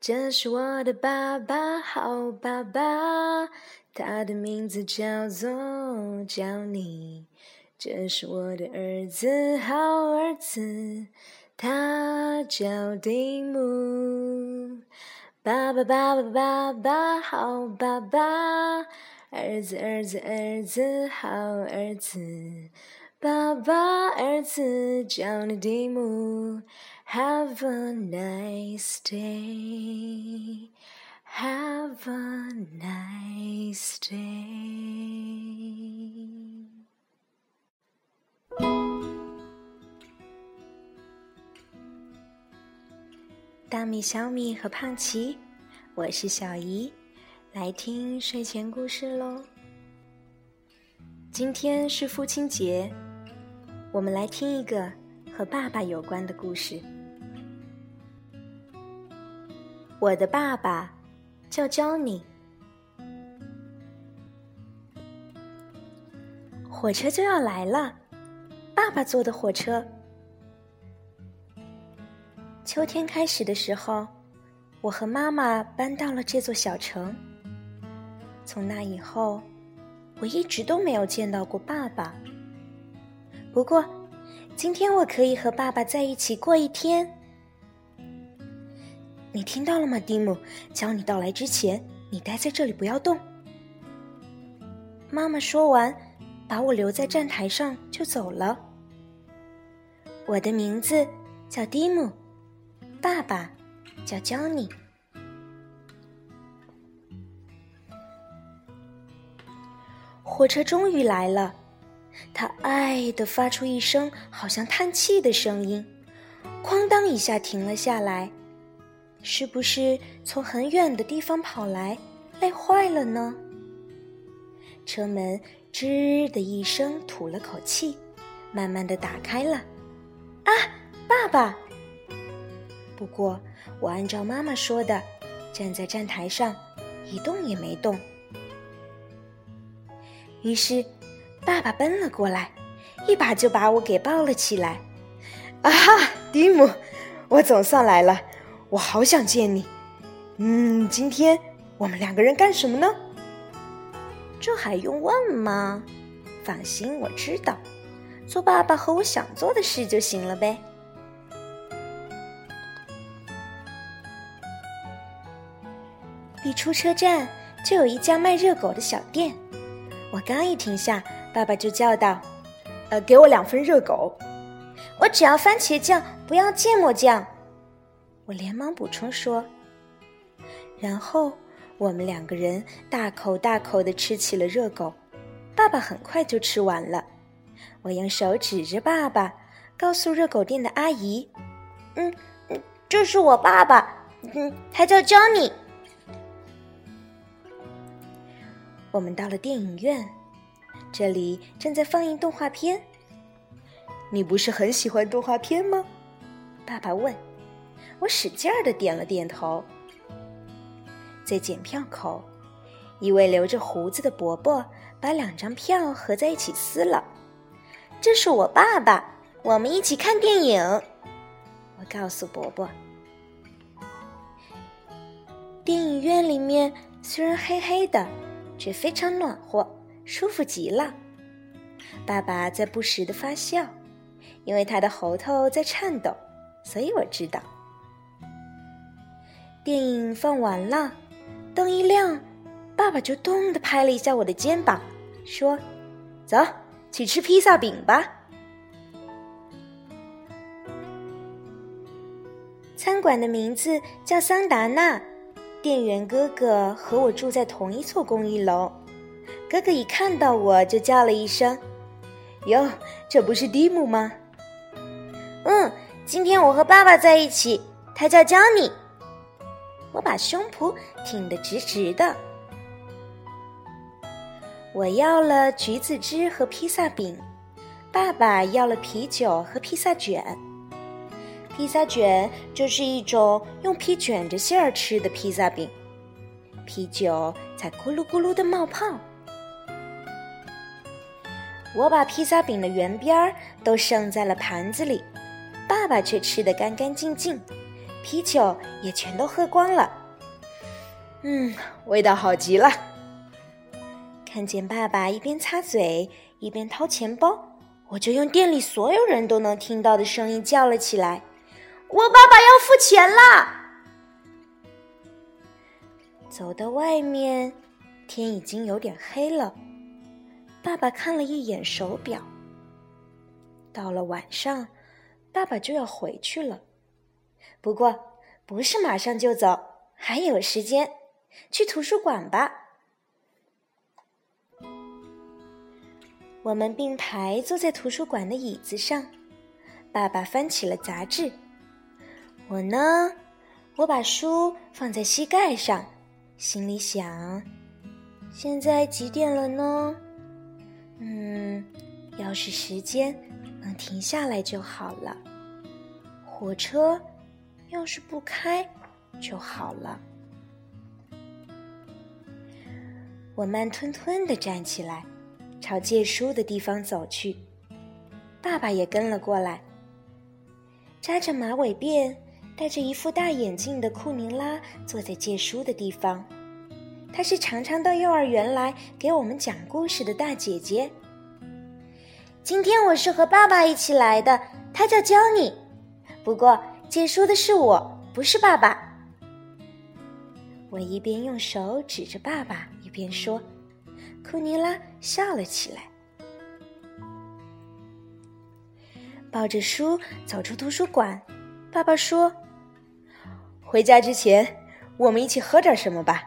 这是我的爸爸，好爸爸，他的名字叫做叫你。这是我的儿子，好儿子，他叫丁姆。爸爸爸爸爸爸，好爸爸，儿子儿子儿子，好儿子。爸爸，儿子叫你蒂姆。Have a nice day. Have a nice day. 大米、小米和胖奇，我是小姨，来听睡前故事喽。今天是父亲节。我们来听一个和爸爸有关的故事。我的爸爸叫 Johnny。火车就要来了，爸爸坐的火车。秋天开始的时候，我和妈妈搬到了这座小城。从那以后，我一直都没有见到过爸爸。不过，今天我可以和爸爸在一起过一天。你听到了吗，蒂姆？叫你到来之前，你待在这里不要动。妈妈说完，把我留在站台上就走了。我的名字叫蒂姆，爸爸叫 Johnny。火车终于来了。他“唉”的发出一声好像叹气的声音，哐当一下停了下来。是不是从很远的地方跑来，累坏了呢？车门“吱”的一声吐了口气，慢慢的打开了。啊，爸爸！不过我按照妈妈说的，站在站台上，一动也没动。于是。爸爸奔了过来，一把就把我给抱了起来。啊哈，蒂姆，我总算来了，我好想见你。嗯，今天我们两个人干什么呢？这还用问吗？放心，我知道，做爸爸和我想做的事就行了呗。一出车站就有一家卖热狗的小店，我刚一停下。爸爸就叫道：“呃，给我两份热狗，我只要番茄酱，不要芥末酱。”我连忙补充说。然后我们两个人大口大口的吃起了热狗，爸爸很快就吃完了。我用手指着爸爸，告诉热狗店的阿姨：“嗯嗯，这是我爸爸，嗯，他叫 Johnny。”我们到了电影院。这里正在放映动画片。你不是很喜欢动画片吗？爸爸问。我使劲儿的点了点头。在检票口，一位留着胡子的伯伯把两张票合在一起撕了。这是我爸爸，我们一起看电影。我告诉伯伯。电影院里面虽然黑黑的，却非常暖和。舒服极了，爸爸在不时的发笑，因为他的喉头在颤抖，所以我知道。电影放完了，灯一亮，爸爸就咚的拍了一下我的肩膀，说：“走去吃披萨饼吧。”餐馆的名字叫桑达纳，店员哥哥和我住在同一座公寓楼。哥哥一看到我就叫了一声：“哟，这不是蒂姆吗？”“嗯，今天我和爸爸在一起，他叫江尼。”我把胸脯挺得直直的。我要了橘子汁和披萨饼，爸爸要了啤酒和披萨卷。披萨卷就是一种用皮卷着馅儿吃的披萨饼，啤酒在咕噜咕噜的冒泡。我把披萨饼的圆边儿都剩在了盘子里，爸爸却吃得干干净净，啤酒也全都喝光了。嗯，味道好极了。看见爸爸一边擦嘴一边掏钱包，我就用店里所有人都能听到的声音叫了起来：“我爸爸要付钱啦！”走到外面，天已经有点黑了。爸爸看了一眼手表，到了晚上，爸爸就要回去了。不过，不是马上就走，还有时间，去图书馆吧。我们并排坐在图书馆的椅子上，爸爸翻起了杂志，我呢，我把书放在膝盖上，心里想：现在几点了呢？要是时间能停下来就好了。火车要是不开就好了。我慢吞吞的站起来。朝借书的地方走去，爸爸也跟了过来。扎着马尾辫、戴着一副大眼镜的库尼拉坐在借书的地方，她是常常到幼儿园来给我们讲故事的大姐姐。今天我是和爸爸一起来的，他叫焦尼。不过借书的是我，不是爸爸。我一边用手指着爸爸，一边说。库尼拉笑了起来，抱着书走出图书馆。爸爸说：“回家之前，我们一起喝点什么吧。”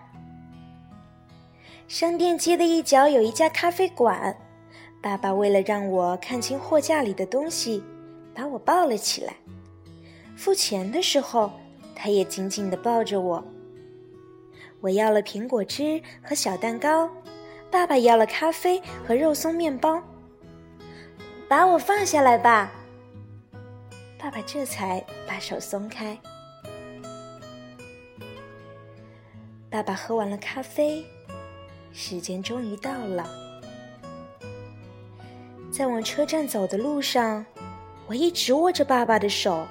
商店街的一角有一家咖啡馆。爸爸为了让我看清货架里的东西，把我抱了起来。付钱的时候，他也紧紧地抱着我。我要了苹果汁和小蛋糕。爸爸要了咖啡和肉松面包。把我放下来吧。爸爸这才把手松开。爸爸喝完了咖啡，时间终于到了。在往车站走的路上，我一直握着爸爸的手。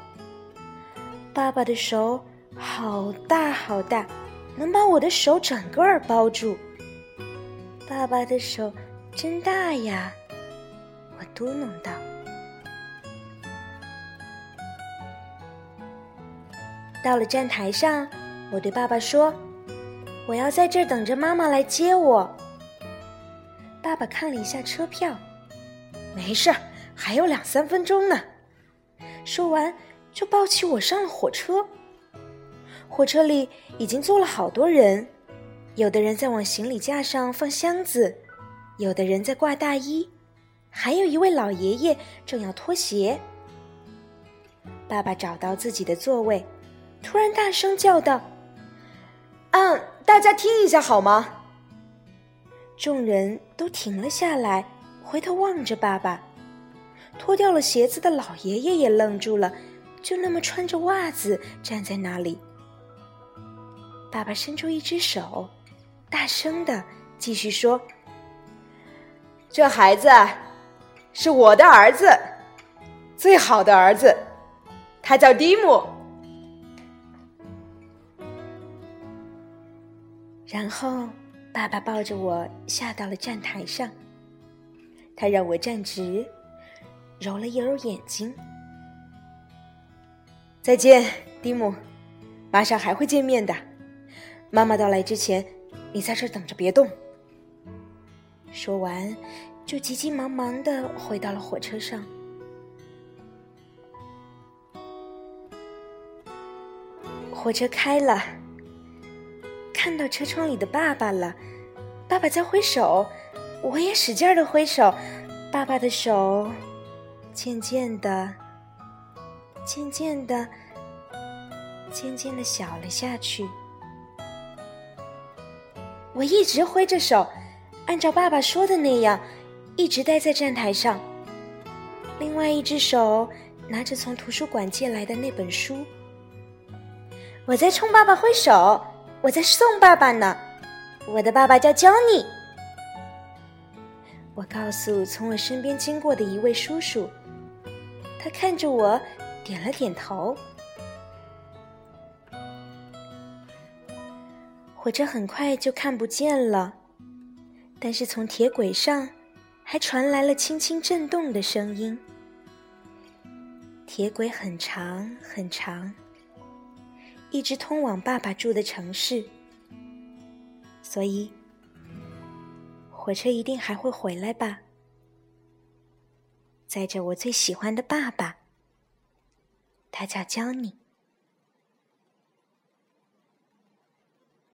爸爸的手好大好大，能把我的手整个儿包住。爸爸的手真大呀，我嘟囔道。到了站台上，我对爸爸说：“我要在这儿等着妈妈来接我。”爸爸看了一下车票，没事儿，还有两三分钟呢。说完，就抱起我上了火车。火车里已经坐了好多人。有的人在往行李架上放箱子，有的人在挂大衣，还有一位老爷爷正要脱鞋。爸爸找到自己的座位，突然大声叫道：“嗯，大家听一下好吗？”众人都停了下来，回头望着爸爸。脱掉了鞋子的老爷爷也愣住了，就那么穿着袜子站在那里。爸爸伸出一只手。大声的继续说：“这孩子是我的儿子，最好的儿子，他叫蒂姆。”然后，爸爸抱着我下到了站台上。他让我站直，揉了揉眼睛。再见，蒂姆，马上还会见面的。妈妈到来之前。你在这等着，别动。说完，就急急忙忙的回到了火车上。火车开了，看到车窗里的爸爸了。爸爸在挥手，我也使劲的挥手。爸爸的手渐渐的、渐渐的、渐渐的小了下去。我一直挥着手，按照爸爸说的那样，一直待在站台上。另外一只手拿着从图书馆借来的那本书。我在冲爸爸挥手，我在送爸爸呢。我的爸爸叫 Johnny。我告诉从我身边经过的一位叔叔他看着我点了点头。火车很快就看不见了但是从铁轨上还传来了轻轻震动的声音。铁轨很长很长一直通往爸爸住的城市。所以火车一定还会回来吧，载着我最喜欢的爸爸，他叫江宁。